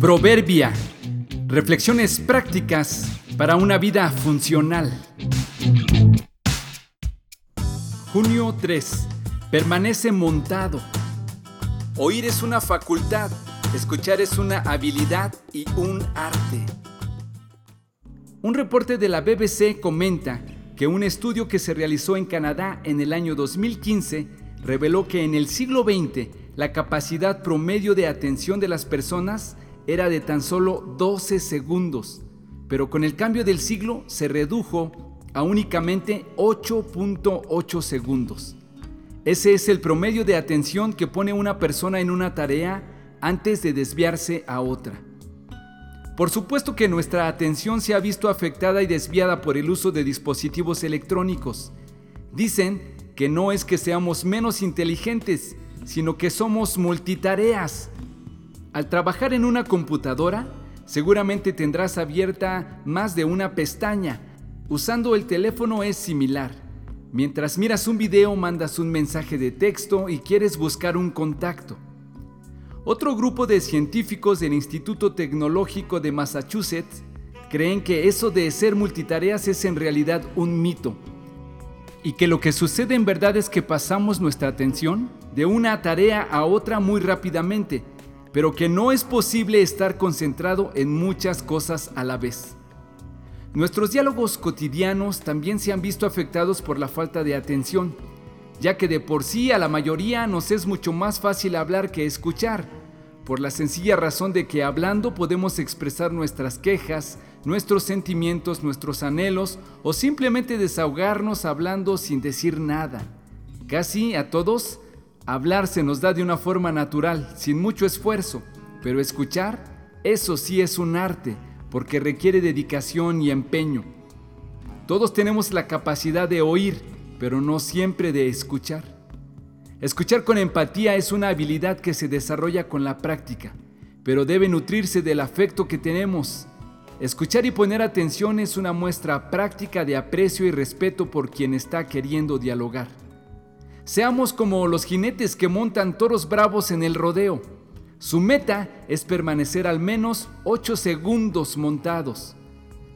Proverbia. Reflexiones prácticas para una vida funcional. Junio 3. Permanece montado. Oír es una facultad, escuchar es una habilidad y un arte. Un reporte de la BBC comenta que un estudio que se realizó en Canadá en el año 2015 reveló que en el siglo XX la capacidad promedio de atención de las personas era de tan solo 12 segundos, pero con el cambio del siglo se redujo a únicamente 8.8 segundos. Ese es el promedio de atención que pone una persona en una tarea antes de desviarse a otra. Por supuesto que nuestra atención se ha visto afectada y desviada por el uso de dispositivos electrónicos. Dicen que no es que seamos menos inteligentes, sino que somos multitareas. Al trabajar en una computadora, seguramente tendrás abierta más de una pestaña. Usando el teléfono es similar. Mientras miras un video mandas un mensaje de texto y quieres buscar un contacto. Otro grupo de científicos del Instituto Tecnológico de Massachusetts creen que eso de ser multitareas es en realidad un mito y que lo que sucede en verdad es que pasamos nuestra atención de una tarea a otra muy rápidamente, pero que no es posible estar concentrado en muchas cosas a la vez. Nuestros diálogos cotidianos también se han visto afectados por la falta de atención ya que de por sí a la mayoría nos es mucho más fácil hablar que escuchar, por la sencilla razón de que hablando podemos expresar nuestras quejas, nuestros sentimientos, nuestros anhelos o simplemente desahogarnos hablando sin decir nada. Casi a todos, hablar se nos da de una forma natural, sin mucho esfuerzo, pero escuchar, eso sí es un arte, porque requiere dedicación y empeño. Todos tenemos la capacidad de oír, pero no siempre de escuchar. Escuchar con empatía es una habilidad que se desarrolla con la práctica, pero debe nutrirse del afecto que tenemos. Escuchar y poner atención es una muestra práctica de aprecio y respeto por quien está queriendo dialogar. Seamos como los jinetes que montan toros bravos en el rodeo. Su meta es permanecer al menos 8 segundos montados.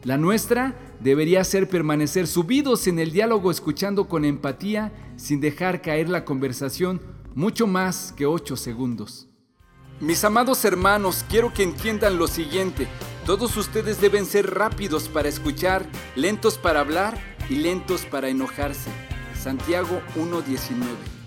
La nuestra debería ser permanecer subidos en el diálogo escuchando con empatía sin dejar caer la conversación mucho más que ocho segundos. Mis amados hermanos, quiero que entiendan lo siguiente. Todos ustedes deben ser rápidos para escuchar, lentos para hablar y lentos para enojarse. Santiago 1.19